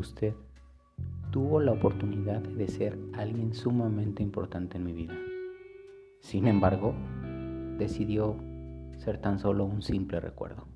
usted tuvo la oportunidad de ser alguien sumamente importante en mi vida. Sin embargo, decidió ser tan solo un simple recuerdo.